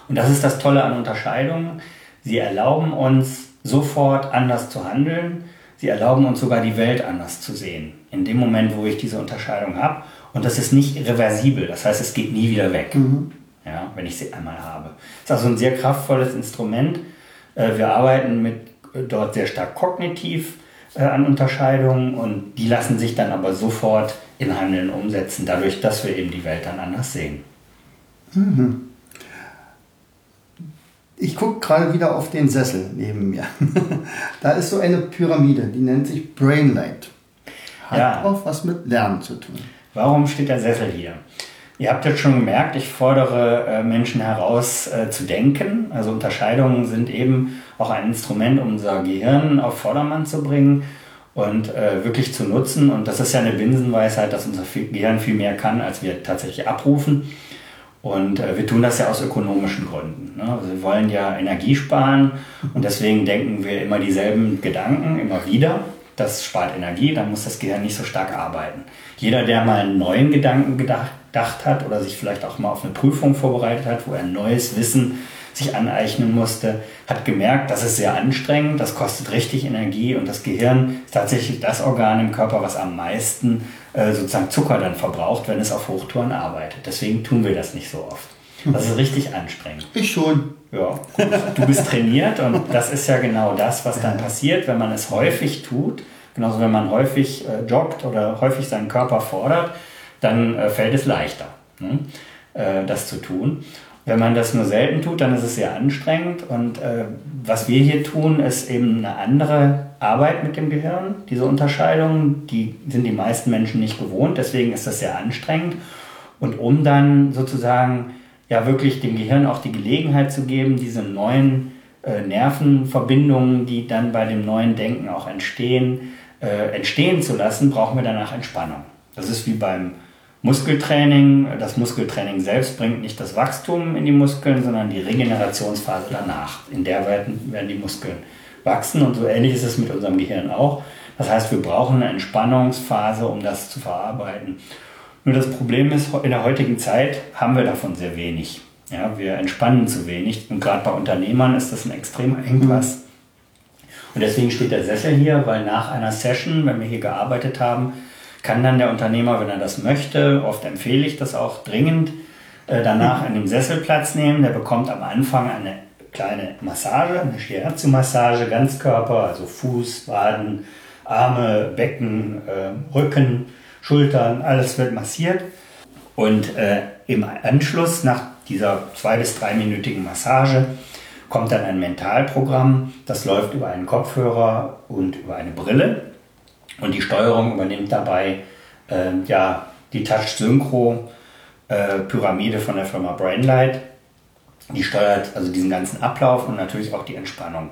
Und das ist das Tolle an Unterscheidungen. Sie erlauben uns sofort anders zu handeln. Sie erlauben uns sogar die Welt anders zu sehen. In dem Moment, wo ich diese Unterscheidung habe. Und das ist nicht reversibel. Das heißt, es geht nie wieder weg, mhm. ja, wenn ich sie einmal habe. Das ist also ein sehr kraftvolles Instrument. Äh, wir arbeiten mit äh, dort sehr stark kognitiv äh, an Unterscheidungen und die lassen sich dann aber sofort in Handeln umsetzen, dadurch, dass wir eben die Welt dann anders sehen. Mhm. Ich gucke gerade wieder auf den Sessel neben mir. da ist so eine Pyramide, die nennt sich Brainlight. Hat ja. auch was mit Lernen zu tun. Warum steht der Sessel hier? Ihr habt jetzt schon gemerkt, ich fordere äh, Menschen heraus äh, zu denken. Also Unterscheidungen sind eben auch ein Instrument, um unser Gehirn auf Vordermann zu bringen und äh, wirklich zu nutzen. Und das ist ja eine Binsenweisheit, dass unser Gehirn viel mehr kann, als wir tatsächlich abrufen. Und wir tun das ja aus ökonomischen Gründen. Ne? Also wir wollen ja Energie sparen und deswegen denken wir immer dieselben Gedanken, immer wieder. Das spart Energie, dann muss das Gehirn nicht so stark arbeiten. Jeder, der mal einen neuen Gedanken gedacht, gedacht hat oder sich vielleicht auch mal auf eine Prüfung vorbereitet hat, wo er neues Wissen sich aneignen musste, hat gemerkt, das ist sehr anstrengend, das kostet richtig Energie und das Gehirn ist tatsächlich das Organ im Körper, was am meisten äh, sozusagen Zucker dann verbraucht, wenn es auf Hochtouren arbeitet. Deswegen tun wir das nicht so oft. Das ist richtig anstrengend. Ich schon. Ja, du bist trainiert und das ist ja genau das, was dann passiert, wenn man es häufig tut. Genauso wenn man häufig äh, joggt oder häufig seinen Körper fordert, dann äh, fällt es leichter, ne? äh, das zu tun. Wenn man das nur selten tut, dann ist es sehr anstrengend. Und äh, was wir hier tun, ist eben eine andere Arbeit mit dem Gehirn. Diese Unterscheidungen, die sind die meisten Menschen nicht gewohnt. Deswegen ist das sehr anstrengend. Und um dann sozusagen ja wirklich dem Gehirn auch die Gelegenheit zu geben, diese neuen äh, Nervenverbindungen, die dann bei dem neuen Denken auch entstehen, äh, entstehen zu lassen, brauchen wir danach Entspannung. Das ist wie beim Muskeltraining. Das Muskeltraining selbst bringt nicht das Wachstum in die Muskeln, sondern die Regenerationsphase danach. In der werden, werden die Muskeln wachsen und so ähnlich ist es mit unserem Gehirn auch. Das heißt, wir brauchen eine Entspannungsphase, um das zu verarbeiten. Nur das Problem ist, in der heutigen Zeit haben wir davon sehr wenig. Ja, wir entspannen zu wenig und gerade bei Unternehmern ist das ein extremer Engpass. Und deswegen steht der Sessel hier, weil nach einer Session, wenn wir hier gearbeitet haben, kann dann der Unternehmer, wenn er das möchte, oft empfehle ich das auch dringend, äh, danach in dem Sessel Platz nehmen. Der bekommt am Anfang eine kleine Massage, eine Shiatsu-Massage, Ganzkörper, also Fuß, Waden, Arme, Becken, äh, Rücken, Schultern, alles wird massiert. Und äh, im Anschluss nach dieser zwei- bis dreiminütigen Massage kommt dann ein Mentalprogramm, das läuft über einen Kopfhörer und über eine Brille. Und die Steuerung übernimmt dabei äh, ja, die Touch Synchro äh, von der Firma Brainlight. Die steuert also diesen ganzen Ablauf und natürlich auch die Entspannung.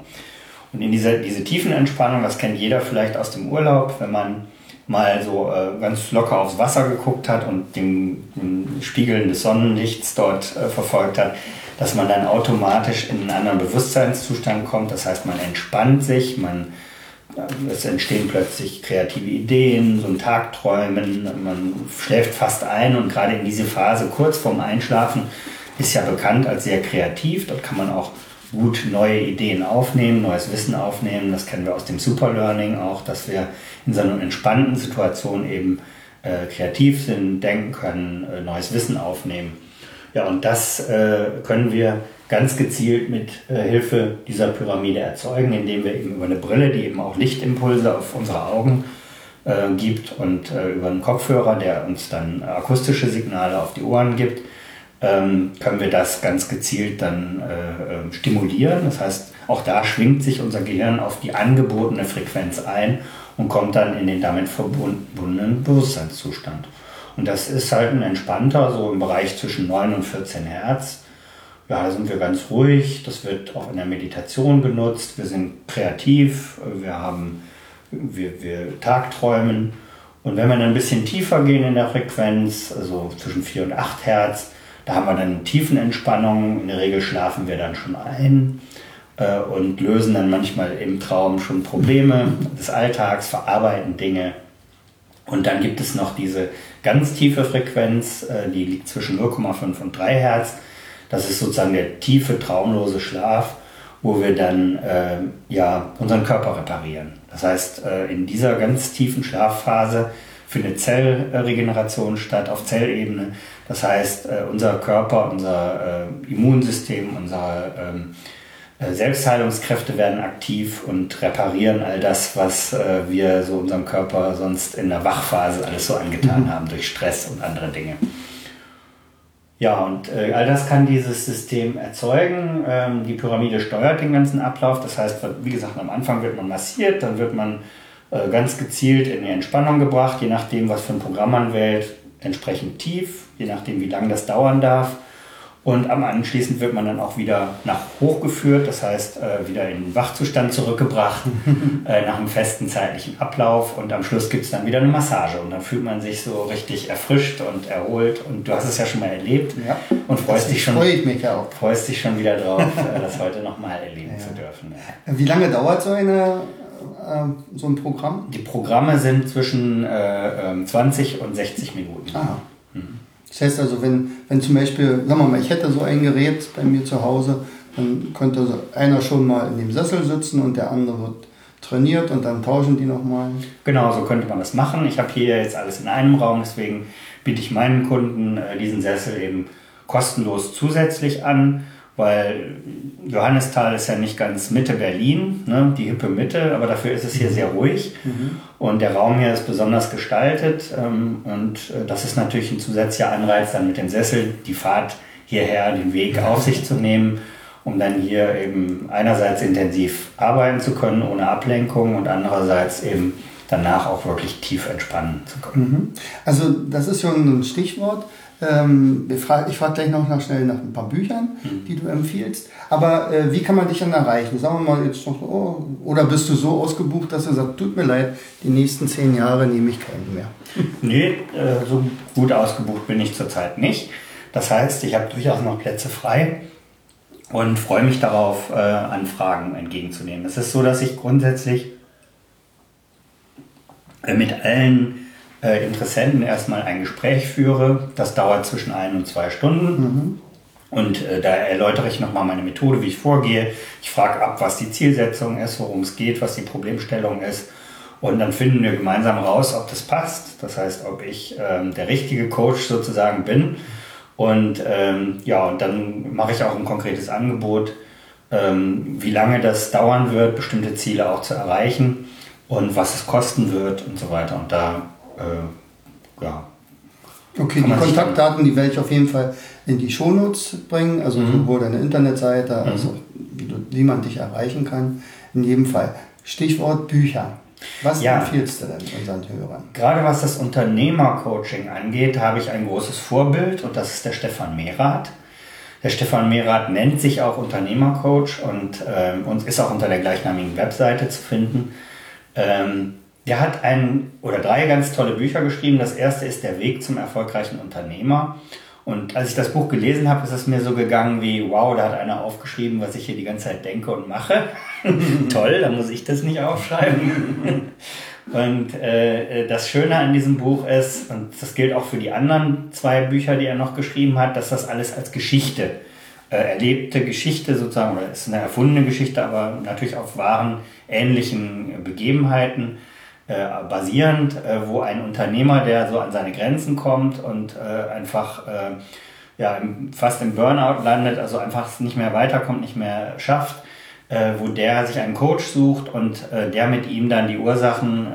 Und in dieser diese tiefen Entspannung, das kennt jeder vielleicht aus dem Urlaub, wenn man mal so äh, ganz locker aufs Wasser geguckt hat und den, den Spiegeln des Sonnenlichts dort äh, verfolgt hat, dass man dann automatisch in einen anderen Bewusstseinszustand kommt. Das heißt, man entspannt sich, man es entstehen plötzlich kreative Ideen, so ein Tagträumen, man schläft fast ein und gerade in diese Phase kurz vorm Einschlafen ist ja bekannt als sehr kreativ. Dort kann man auch gut neue Ideen aufnehmen, neues Wissen aufnehmen. Das kennen wir aus dem Superlearning auch, dass wir in so einer entspannten Situation eben äh, kreativ sind, denken können, äh, neues Wissen aufnehmen. Ja, und das äh, können wir ganz gezielt mit äh, Hilfe dieser Pyramide erzeugen, indem wir eben über eine Brille, die eben auch Lichtimpulse auf unsere Augen äh, gibt und äh, über einen Kopfhörer, der uns dann akustische Signale auf die Ohren gibt, ähm, können wir das ganz gezielt dann äh, ähm, stimulieren. Das heißt, auch da schwingt sich unser Gehirn auf die angebotene Frequenz ein und kommt dann in den damit verbundenen Bewusstseinszustand. Und das ist halt ein entspannter, so im Bereich zwischen 9 und 14 Hertz. Ja, da sind wir ganz ruhig. Das wird auch in der Meditation genutzt. Wir sind kreativ. Wir haben, wir, wir tagträumen. Und wenn wir dann ein bisschen tiefer gehen in der Frequenz, also zwischen 4 und 8 Hertz, da haben wir dann Tiefenentspannung. In der Regel schlafen wir dann schon ein äh, und lösen dann manchmal im Traum schon Probleme des Alltags, verarbeiten Dinge. Und dann gibt es noch diese ganz tiefe Frequenz, äh, die liegt zwischen 0,5 und 3 Hertz. Das ist sozusagen der tiefe, traumlose Schlaf, wo wir dann äh, ja, unseren Körper reparieren. Das heißt, äh, in dieser ganz tiefen Schlafphase findet Zellregeneration statt auf Zellebene. Das heißt, äh, unser Körper, unser Immunsystem, unser ähm, äh, Selbstheilungskräfte werden aktiv und reparieren all das, was äh, wir so unserem Körper sonst in der Wachphase alles so angetan mhm. haben durch Stress und andere Dinge. Ja, und äh, all das kann dieses System erzeugen. Ähm, die Pyramide steuert den ganzen Ablauf. Das heißt, wie gesagt, am Anfang wird man massiert, dann wird man äh, ganz gezielt in die Entspannung gebracht, je nachdem, was für ein Programm man wählt, entsprechend tief, je nachdem, wie lange das dauern darf. Und am anschließend wird man dann auch wieder nach hochgeführt, das heißt äh, wieder in den Wachzustand zurückgebracht, äh, nach einem festen zeitlichen Ablauf. Und am Schluss gibt es dann wieder eine Massage und dann fühlt man sich so richtig erfrischt und erholt. Und du hast es ja schon mal erlebt ja, und freust dich schon, freue ich mich ja auch. freust dich schon wieder drauf, äh, das heute nochmal erleben ja. zu dürfen. Ja. Wie lange dauert so eine äh, so ein Programm? Die Programme sind zwischen 20 äh, ähm, und 60 Minuten. Ah. Mhm. Das heißt also, wenn, wenn zum Beispiel, sagen wir mal, ich hätte so ein Gerät bei mir zu Hause, dann könnte einer schon mal in dem Sessel sitzen und der andere wird trainiert und dann tauschen die nochmal. Genau, so könnte man das machen. Ich habe hier jetzt alles in einem Raum, deswegen biete ich meinen Kunden äh, diesen Sessel eben kostenlos zusätzlich an weil Johannisthal ist ja nicht ganz Mitte Berlin, ne, die hippe Mitte, aber dafür ist es hier sehr ruhig. Mhm. und der Raum hier ist besonders gestaltet ähm, und äh, das ist natürlich ein zusätzlicher Anreiz, dann mit dem Sessel die Fahrt hierher, den Weg auf sich zu nehmen, um dann hier eben einerseits intensiv arbeiten zu können ohne Ablenkung und andererseits eben danach auch wirklich tief entspannen zu können. Mhm. Also das ist schon ein Stichwort. Ähm, ich frage frag gleich noch nach, schnell nach ein paar Büchern, mhm. die du empfiehlst. Aber äh, wie kann man dich dann erreichen? Sagen wir mal jetzt noch, oh, oder bist du so ausgebucht, dass du sagst, tut mir leid, die nächsten zehn Jahre nehme ich keinen mehr? Nee, äh, so gut ausgebucht bin ich zurzeit nicht. Das heißt, ich habe durchaus noch Plätze frei und freue mich darauf, äh, Anfragen entgegenzunehmen. Es ist so, dass ich grundsätzlich mit allen äh, Interessenten erstmal ein Gespräch führe. Das dauert zwischen ein und zwei Stunden. Mhm. Und äh, da erläutere ich nochmal meine Methode, wie ich vorgehe. Ich frage ab, was die Zielsetzung ist, worum es geht, was die Problemstellung ist. Und dann finden wir gemeinsam raus, ob das passt. Das heißt, ob ich ähm, der richtige Coach sozusagen bin. Und ähm, ja, und dann mache ich auch ein konkretes Angebot, ähm, wie lange das dauern wird, bestimmte Ziele auch zu erreichen und was es kosten wird und so weiter. Und da äh, ja. Okay, die Kontaktdaten, die werde ich auf jeden Fall in die Shownotes bringen, also mhm. sowohl deine Internetseite, mhm. als auch wie, du, wie man dich erreichen kann. In jedem Fall. Stichwort Bücher. Was ja. empfiehlst du denn unseren Hörern? Gerade was das Unternehmercoaching angeht, habe ich ein großes Vorbild und das ist der Stefan Mehrath. Der Stefan Mehrath nennt sich auch Unternehmercoach und, ähm, und ist auch unter der gleichnamigen Webseite zu finden. Ähm, der hat ein oder drei ganz tolle Bücher geschrieben. Das erste ist Der Weg zum erfolgreichen Unternehmer. Und als ich das Buch gelesen habe, ist es mir so gegangen wie, wow, da hat einer aufgeschrieben, was ich hier die ganze Zeit denke und mache. Toll, dann muss ich das nicht aufschreiben. und äh, das Schöne an diesem Buch ist, und das gilt auch für die anderen zwei Bücher, die er noch geschrieben hat, dass das alles als Geschichte, äh, erlebte Geschichte sozusagen, oder ist eine erfundene Geschichte, aber natürlich auf wahren, ähnlichen Begebenheiten äh, basierend, äh, wo ein Unternehmer, der so an seine Grenzen kommt und äh, einfach äh, ja, fast im Burnout landet, also einfach nicht mehr weiterkommt, nicht mehr schafft, äh, wo der sich einen Coach sucht und äh, der mit ihm dann die Ursachen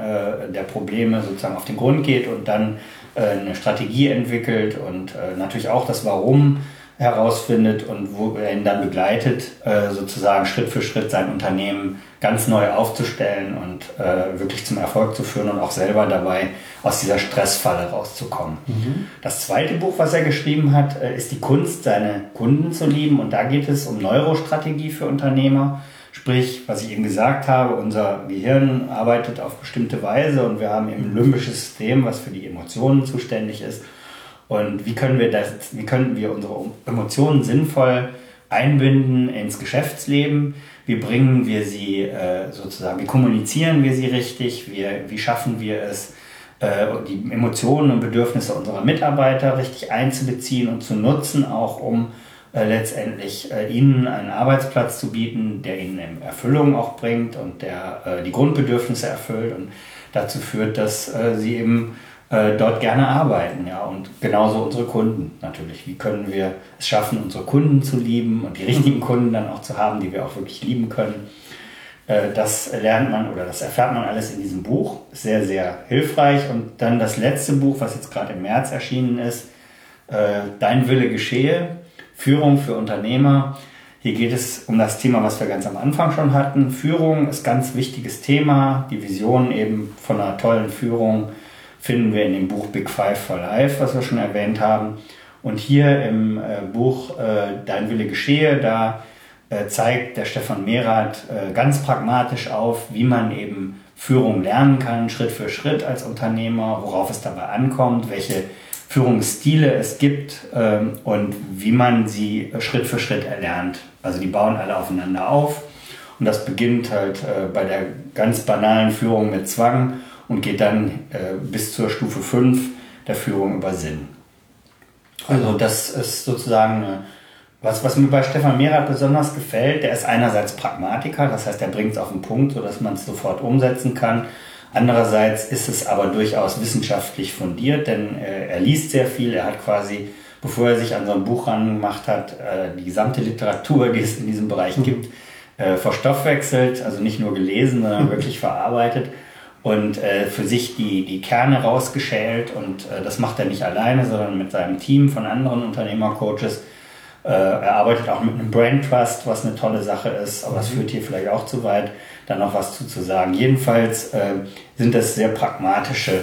der Probleme sozusagen auf den Grund geht und dann eine Strategie entwickelt und natürlich auch das Warum herausfindet und wo er ihn dann begleitet, äh, sozusagen Schritt für Schritt sein Unternehmen ganz neu aufzustellen und äh, wirklich zum Erfolg zu führen und auch selber dabei aus dieser Stressfalle rauszukommen. Mhm. Das zweite Buch, was er geschrieben hat, äh, ist die Kunst, seine Kunden zu lieben und da geht es um Neurostrategie für Unternehmer. Sprich, was ich eben gesagt habe, unser Gehirn arbeitet auf bestimmte Weise und wir haben eben ein limbisches System, was für die Emotionen zuständig ist. Und wie können wir das, wie können wir unsere Emotionen sinnvoll einbinden ins Geschäftsleben? Wie bringen wir sie äh, sozusagen, wie kommunizieren wir sie richtig? Wie, wie schaffen wir es, äh, die Emotionen und Bedürfnisse unserer Mitarbeiter richtig einzubeziehen und zu nutzen, auch um äh, letztendlich äh, ihnen einen Arbeitsplatz zu bieten, der ihnen Erfüllung auch bringt und der äh, die Grundbedürfnisse erfüllt und dazu führt, dass äh, sie eben äh, dort gerne arbeiten. Ja? Und genauso unsere Kunden natürlich. Wie können wir es schaffen, unsere Kunden zu lieben und die richtigen Kunden dann auch zu haben, die wir auch wirklich lieben können. Äh, das lernt man oder das erfährt man alles in diesem Buch. Sehr, sehr hilfreich. Und dann das letzte Buch, was jetzt gerade im März erschienen ist, äh, Dein Wille geschehe, Führung für Unternehmer. Hier geht es um das Thema, was wir ganz am Anfang schon hatten. Führung ist ganz wichtiges Thema. Die Vision eben von einer tollen Führung finden wir in dem Buch Big Five for Life, was wir schon erwähnt haben. Und hier im äh, Buch äh, Dein Wille geschehe, da äh, zeigt der Stefan Merath äh, ganz pragmatisch auf, wie man eben Führung lernen kann, Schritt für Schritt als Unternehmer, worauf es dabei ankommt, welche Führungsstile es gibt ähm, und wie man sie Schritt für Schritt erlernt. Also die bauen alle aufeinander auf und das beginnt halt bei der ganz banalen Führung mit Zwang und geht dann äh, bis zur Stufe 5 der Führung über Sinn. Also das ist sozusagen äh, was, was mir bei Stefan Mehrath besonders gefällt. Der ist einerseits Pragmatiker, das heißt, er bringt es auf den Punkt, sodass man es sofort umsetzen kann. Andererseits ist es aber durchaus wissenschaftlich fundiert, denn äh, er liest sehr viel. Er hat quasi, bevor er sich an so ein Buch rangemacht hat, äh, die gesamte Literatur, die es in diesem Bereich gibt, äh, verstoffwechselt, also nicht nur gelesen, sondern wirklich verarbeitet und äh, für sich die, die Kerne rausgeschält. Und äh, das macht er nicht alleine, sondern mit seinem Team von anderen Unternehmercoaches. Äh, er arbeitet auch mit einem Brain Trust, was eine tolle Sache ist, aber das mhm. führt hier vielleicht auch zu weit, da noch was zu, zu sagen. Jedenfalls äh, sind das sehr pragmatische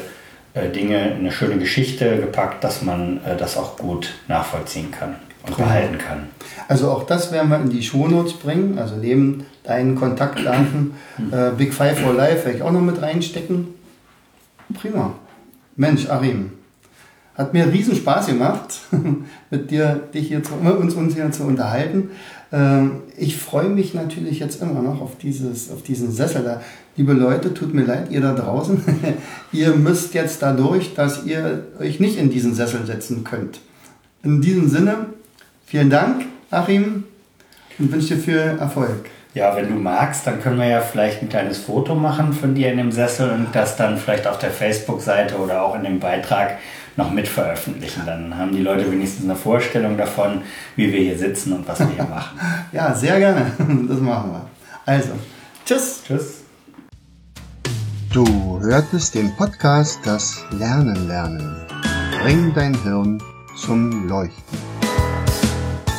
äh, Dinge, eine schöne Geschichte gepackt, dass man äh, das auch gut nachvollziehen kann und behalten kann. Also auch das werden wir in die Shownotes bringen, also neben deinen Kontaktdaten. äh, Big Five for Life werde ich auch noch mit reinstecken. Prima. Mensch, Arim, hat mir riesen Spaß gemacht, mit dir, dich hier zu, uns, uns hier zu unterhalten. Ähm, ich freue mich natürlich jetzt immer noch auf, dieses, auf diesen Sessel da. Liebe Leute, tut mir leid, ihr da draußen, ihr müsst jetzt dadurch, dass ihr euch nicht in diesen Sessel setzen könnt. In diesem Sinne, Vielen Dank, Achim, und wünsche dir viel Erfolg. Ja, wenn du magst, dann können wir ja vielleicht ein kleines Foto machen von dir in dem Sessel und das dann vielleicht auf der Facebook-Seite oder auch in dem Beitrag noch mit veröffentlichen. Dann haben die Leute wenigstens eine Vorstellung davon, wie wir hier sitzen und was wir hier machen. ja, sehr gerne. Das machen wir. Also, tschüss. Tschüss. Du hörtest den Podcast Das Lernen lernen. Bring dein Hirn zum Leuchten